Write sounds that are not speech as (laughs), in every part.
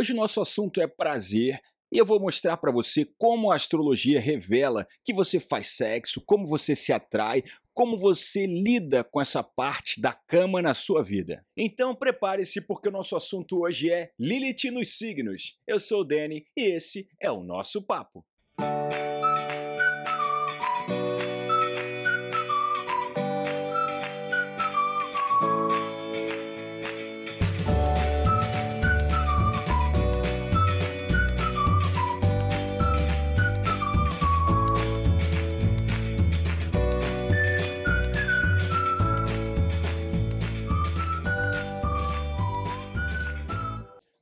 Hoje nosso assunto é prazer e eu vou mostrar para você como a astrologia revela que você faz sexo, como você se atrai, como você lida com essa parte da cama na sua vida. Então prepare-se porque o nosso assunto hoje é Lilith nos signos. Eu sou o Danny e esse é o nosso papo.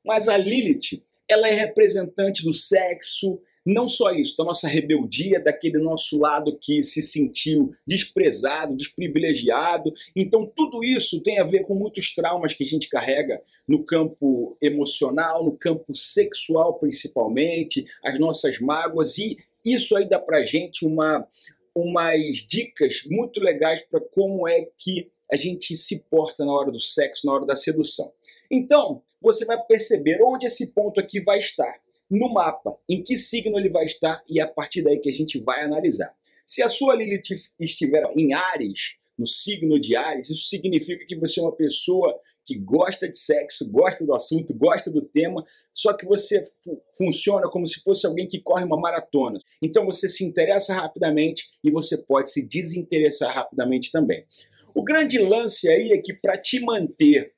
Mas a Lilith, ela é representante do sexo, não só isso, da nossa rebeldia, daquele nosso lado que se sentiu desprezado, desprivilegiado. Então, tudo isso tem a ver com muitos traumas que a gente carrega no campo emocional, no campo sexual principalmente, as nossas mágoas, e isso aí dá pra gente uma, umas dicas muito legais para como é que a gente se porta na hora do sexo, na hora da sedução. Então, você vai perceber onde esse ponto aqui vai estar no mapa, em que signo ele vai estar e é a partir daí que a gente vai analisar. Se a sua Lilith estiver em Ares, no signo de Ares, isso significa que você é uma pessoa que gosta de sexo, gosta do assunto, gosta do tema, só que você funciona como se fosse alguém que corre uma maratona. Então você se interessa rapidamente e você pode se desinteressar rapidamente também. O grande lance aí é que para te manter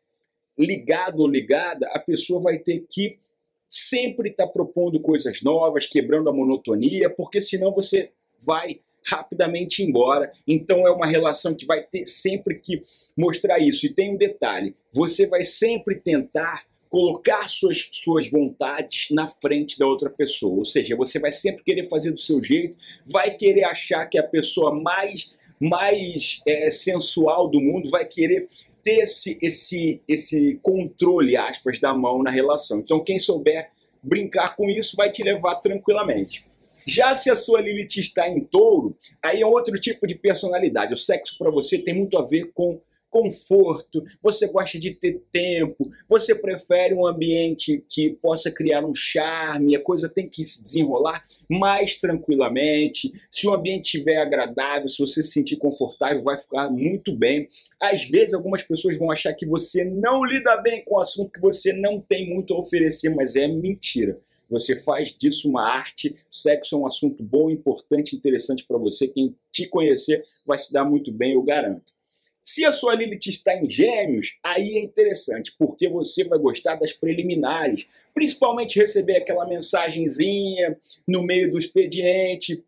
ligado ou ligada, a pessoa vai ter que sempre estar tá propondo coisas novas, quebrando a monotonia, porque senão você vai rapidamente embora. Então é uma relação que vai ter sempre que mostrar isso. E tem um detalhe: você vai sempre tentar colocar suas, suas vontades na frente da outra pessoa. Ou seja, você vai sempre querer fazer do seu jeito, vai querer achar que é a pessoa mais mais é, sensual do mundo vai querer ter esse, esse, esse controle, aspas, da mão na relação. Então, quem souber brincar com isso vai te levar tranquilamente. Já se a sua Lilith está em touro, aí é outro tipo de personalidade. O sexo para você tem muito a ver com conforto, você gosta de ter tempo, você prefere um ambiente que possa criar um charme, a coisa tem que se desenrolar mais tranquilamente. Se o ambiente estiver agradável, se você se sentir confortável, vai ficar muito bem. Às vezes, algumas pessoas vão achar que você não lida bem com o assunto, que você não tem muito a oferecer, mas é mentira. Você faz disso uma arte. Sexo é um assunto bom, importante, interessante para você. Quem te conhecer vai se dar muito bem, eu garanto. Se a sua Lilith está em gêmeos, aí é interessante, porque você vai gostar das preliminares, principalmente receber aquela mensagenzinha no meio do expediente,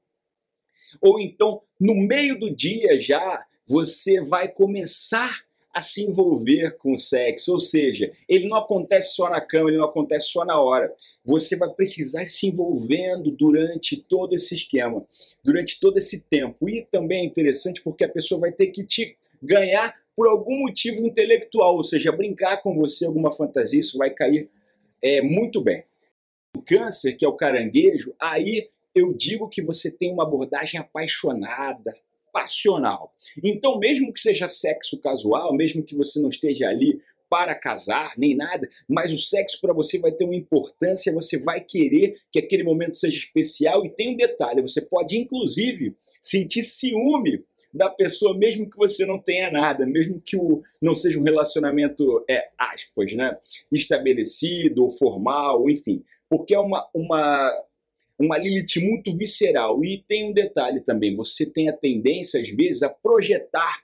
ou então no meio do dia já você vai começar a se envolver com o sexo, ou seja, ele não acontece só na cama, ele não acontece só na hora. Você vai precisar se envolvendo durante todo esse esquema, durante todo esse tempo. E também é interessante porque a pessoa vai ter que te ganhar por algum motivo intelectual, ou seja, brincar com você alguma fantasia, isso vai cair é, muito bem. O câncer, que é o caranguejo, aí eu digo que você tem uma abordagem apaixonada, passional. Então, mesmo que seja sexo casual, mesmo que você não esteja ali para casar, nem nada, mas o sexo para você vai ter uma importância, você vai querer que aquele momento seja especial e tem um detalhe, você pode inclusive sentir ciúme da pessoa, mesmo que você não tenha nada, mesmo que o, não seja um relacionamento, é, aspas, né, estabelecido ou formal, enfim, porque é uma, uma, uma Lilith muito visceral. E tem um detalhe também, você tem a tendência, às vezes, a projetar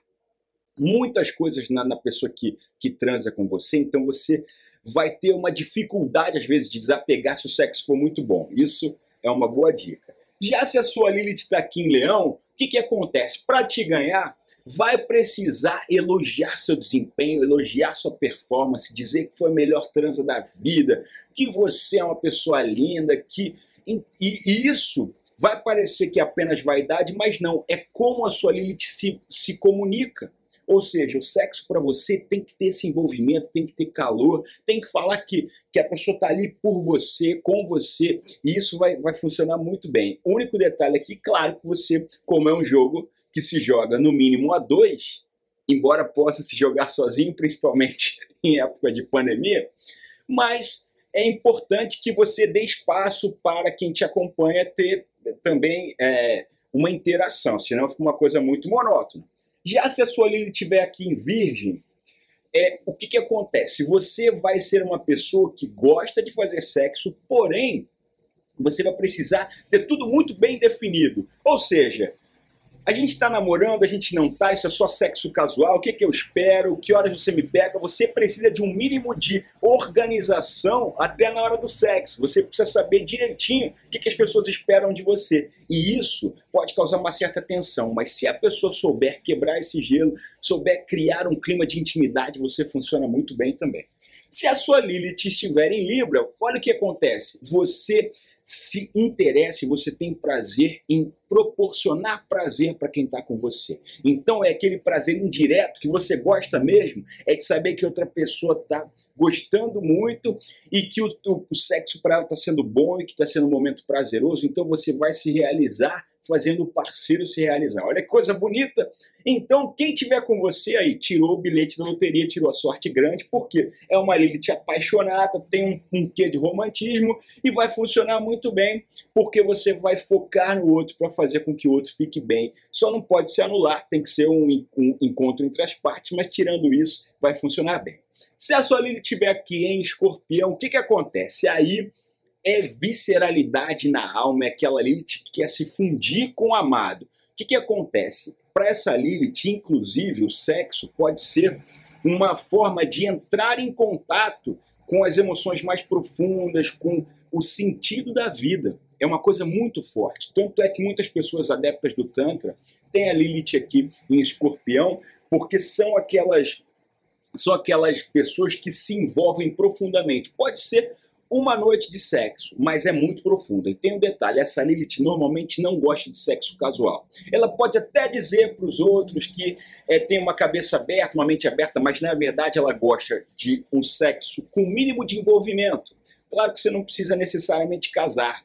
muitas coisas na, na pessoa que, que transa com você, então você vai ter uma dificuldade, às vezes, de desapegar se o sexo for muito bom. Isso é uma boa dica. Já se a sua Lilith está aqui em Leão, que, que acontece? Para te ganhar, vai precisar elogiar seu desempenho, elogiar sua performance, dizer que foi a melhor transa da vida, que você é uma pessoa linda, que e, e isso vai parecer que é apenas vaidade, mas não, é como a sua Lilith se, se comunica. Ou seja, o sexo para você tem que ter esse envolvimento, tem que ter calor, tem que falar que, que a pessoa está ali por você, com você, e isso vai, vai funcionar muito bem. O único detalhe aqui, claro que você, como é um jogo que se joga no mínimo a dois, embora possa se jogar sozinho, principalmente (laughs) em época de pandemia, mas é importante que você dê espaço para quem te acompanha ter também é, uma interação, senão fica uma coisa muito monótona. Já se a sua Lilith estiver aqui em Virgem, é, o que, que acontece? Você vai ser uma pessoa que gosta de fazer sexo, porém, você vai precisar ter tudo muito bem definido. Ou seja, a gente está namorando, a gente não está, isso é só sexo casual, o que, que eu espero, que horas você me pega, você precisa de um mínimo de organização até na hora do sexo. Você precisa saber direitinho o que, que as pessoas esperam de você. E isso pode causar uma certa tensão, mas se a pessoa souber quebrar esse gelo, souber criar um clima de intimidade, você funciona muito bem também. Se a sua Lilith estiver em Libra, olha o que acontece. Você se interessa e você tem prazer em proporcionar prazer para quem está com você. Então é aquele prazer indireto que você gosta mesmo, é de saber que outra pessoa está gostando muito e que o, o, o sexo para ela está sendo bom e que está sendo um momento prazeroso. Então você vai se realizar fazendo o parceiro se realizar. Olha que coisa bonita. Então, quem tiver com você aí, tirou o bilhete da loteria, tirou a sorte grande, porque é uma Lilith apaixonada, tem um, um quê de romantismo e vai funcionar muito bem, porque você vai focar no outro para fazer com que o outro fique bem. Só não pode se anular, tem que ser um, um encontro entre as partes, mas tirando isso, vai funcionar bem. Se a sua Lilith estiver aqui em escorpião, o que, que acontece? Aí é visceralidade na alma, é aquela Lilith que quer se fundir com o amado. O que, que acontece? Para essa Lilith, inclusive, o sexo pode ser uma forma de entrar em contato com as emoções mais profundas, com o sentido da vida. É uma coisa muito forte. Tanto é que muitas pessoas adeptas do Tantra têm a Lilith aqui em escorpião, porque são aquelas são aquelas pessoas que se envolvem profundamente. Pode ser uma noite de sexo, mas é muito profunda. E tem um detalhe: essa Lilith normalmente não gosta de sexo casual. Ela pode até dizer para os outros que é, tem uma cabeça aberta, uma mente aberta, mas na verdade ela gosta de um sexo com mínimo de envolvimento. Claro que você não precisa necessariamente casar,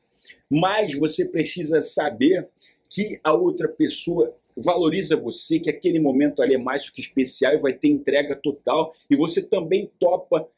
mas você precisa saber que a outra pessoa valoriza você, que aquele momento ali é mais do que especial e vai ter entrega total, e você também topa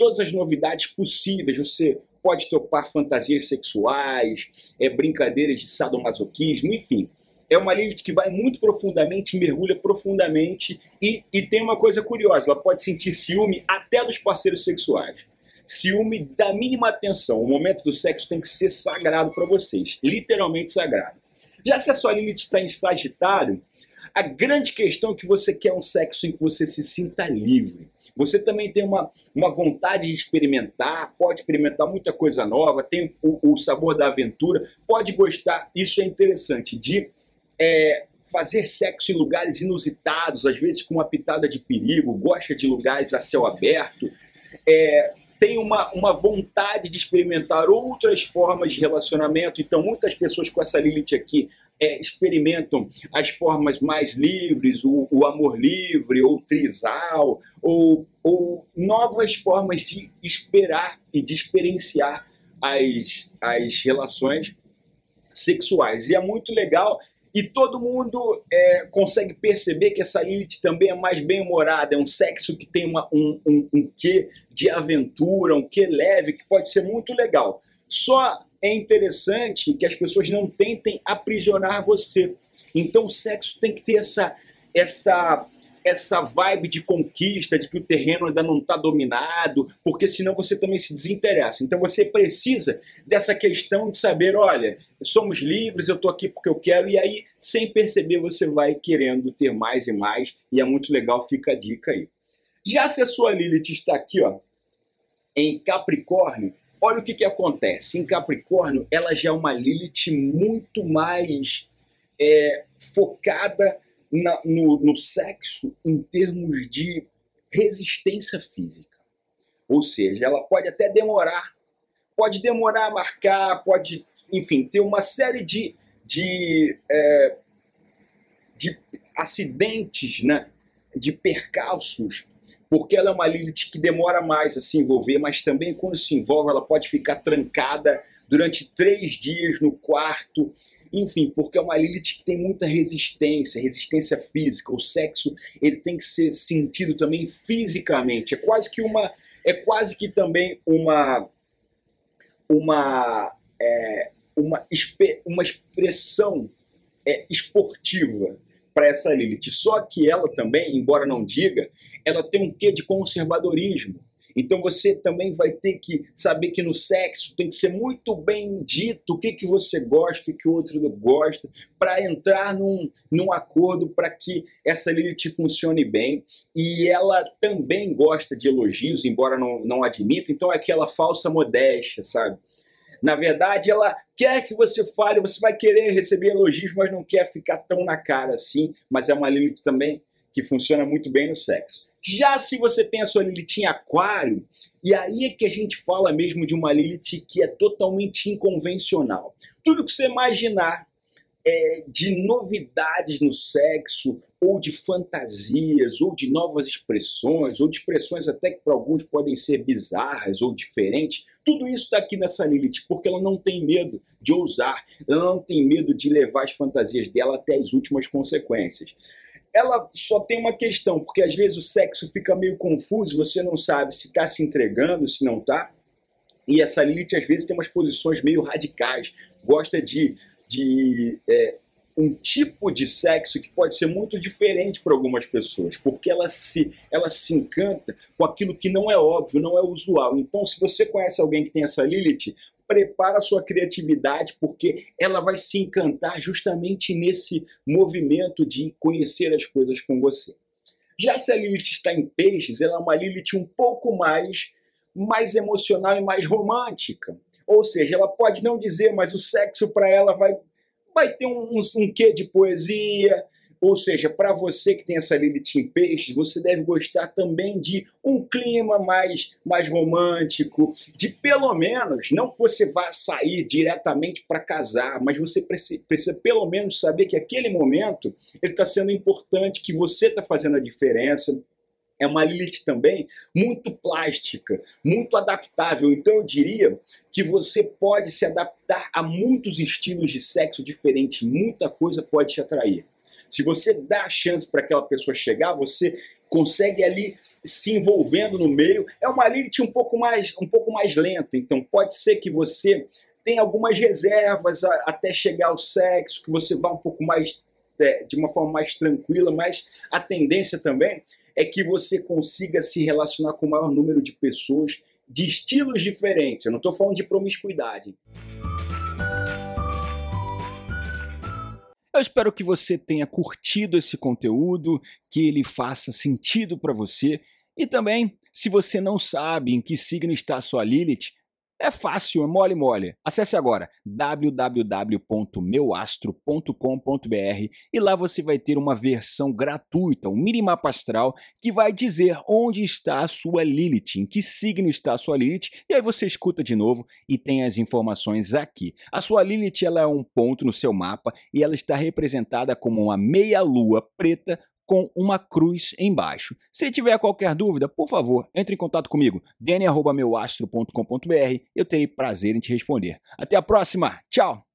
todas as novidades possíveis. Você pode topar fantasias sexuais, é, brincadeiras de sadomasoquismo, enfim. É uma Lilith que vai muito profundamente, mergulha profundamente e, e tem uma coisa curiosa, ela pode sentir ciúme até dos parceiros sexuais. Ciúme da mínima atenção. O momento do sexo tem que ser sagrado para vocês, literalmente sagrado. Já se a sua Lilith está em Sagitário, a grande questão é que você quer um sexo em que você se sinta livre. Você também tem uma, uma vontade de experimentar, pode experimentar muita coisa nova, tem o, o sabor da aventura, pode gostar, isso é interessante, de é, fazer sexo em lugares inusitados, às vezes com uma pitada de perigo, gosta de lugares a céu aberto, é, tem uma, uma vontade de experimentar outras formas de relacionamento. Então, muitas pessoas com essa Lilith aqui é, experimentam as formas mais livres, o, o amor livre, ou trisal, ou, ou, novas formas de esperar e de experienciar as, as relações sexuais. E é muito legal e todo mundo é, consegue perceber que essa Lilith também é mais bem-humorada, é um sexo que tem uma, um, um, um quê de aventura, um quê leve, que pode ser muito legal. Só é interessante que as pessoas não tentem aprisionar você. Então o sexo tem que ter essa, essa, essa vibe de conquista, de que o terreno ainda não está dominado, porque senão você também se desinteressa. Então você precisa dessa questão de saber, olha, somos livres, eu estou aqui porque eu quero, e aí, sem perceber, você vai querendo ter mais e mais, e é muito legal, fica a dica aí. Já se a sua Lilith está aqui, ó, em Capricórnio, olha o que, que acontece. Em Capricórnio, ela já é uma Lilith muito mais é, focada na, no, no sexo em termos de resistência física. Ou seja, ela pode até demorar, pode demorar a marcar, pode, enfim, ter uma série de, de, é, de acidentes, né? de percalços porque ela é uma Lilith que demora mais a se envolver, mas também quando se envolve ela pode ficar trancada durante três dias no quarto, enfim, porque é uma Lilith que tem muita resistência, resistência física. O sexo ele tem que ser sentido também fisicamente. É quase que uma, é quase que também uma uma, é, uma, uma expressão é, esportiva para essa Lilith. Só que ela também, embora não diga, ela tem um quê de conservadorismo. Então você também vai ter que saber que no sexo tem que ser muito bem dito o que, que você gosta, o que, o outro gosta, para entrar num, num acordo para que essa Lilith funcione bem. E ela também gosta de elogios, embora não, não admita, então é aquela falsa modéstia, sabe? Na verdade, ela quer que você fale, você vai querer receber elogios, mas não quer ficar tão na cara assim. Mas é uma Lilith também que funciona muito bem no sexo. Já se você tem a sua Lilith em aquário, e aí é que a gente fala mesmo de uma Lilith que é totalmente inconvencional. Tudo que você imaginar é, de novidades no sexo, ou de fantasias, ou de novas expressões, ou de expressões até que para alguns podem ser bizarras ou diferentes, tudo isso está aqui nessa Lilith, porque ela não tem medo de ousar, ela não tem medo de levar as fantasias dela até as últimas consequências ela só tem uma questão, porque às vezes o sexo fica meio confuso, você não sabe se está se entregando, se não está. E essa Lilith às vezes tem umas posições meio radicais, gosta de, de é, um tipo de sexo que pode ser muito diferente para algumas pessoas, porque ela se, ela se encanta com aquilo que não é óbvio, não é usual. Então, se você conhece alguém que tem essa Lilith, prepara a sua criatividade, porque ela vai se encantar justamente nesse movimento de conhecer as coisas com você. Já se a Lilith está em peixes, ela é uma Lilith um pouco mais, mais emocional e mais romântica. Ou seja, ela pode não dizer, mas o sexo para ela vai, vai ter um, um, um quê de poesia, ou seja, para você que tem essa Lilith em peixes, você deve gostar também de um clima mais, mais romântico, de pelo menos, não que você vá sair diretamente para casar, mas você precisa, precisa, pelo menos saber que aquele momento ele está sendo importante, que você está fazendo a diferença, é uma Lilith também muito plástica, muito adaptável. Então eu diria que você pode se adaptar a muitos estilos de sexo diferentes, muita coisa pode te atrair. Se você dá a chance para aquela pessoa chegar, você consegue ali se envolvendo no meio. É uma Lilith um pouco mais, um pouco mais lenta, então pode ser que você tenha algumas reservas a, até chegar ao sexo, que você vá um pouco mais é, de uma forma mais tranquila, mas a tendência também é que você consiga se relacionar com o maior número de pessoas de estilos diferentes. Eu não estou falando de promiscuidade. Eu espero que você tenha curtido esse conteúdo, que ele faça sentido para você. E também, se você não sabe em que signo está a sua Lilith, é fácil, é mole mole. Acesse agora www.meuastro.com.br e lá você vai ter uma versão gratuita, um minimapa astral, que vai dizer onde está a sua Lilith, em que signo está a sua Lilith, e aí você escuta de novo e tem as informações aqui. A sua Lilith ela é um ponto no seu mapa e ela está representada como uma meia-lua preta com uma cruz embaixo. Se tiver qualquer dúvida, por favor, entre em contato comigo, dene.meuastro.com.br, eu terei prazer em te responder. Até a próxima, tchau!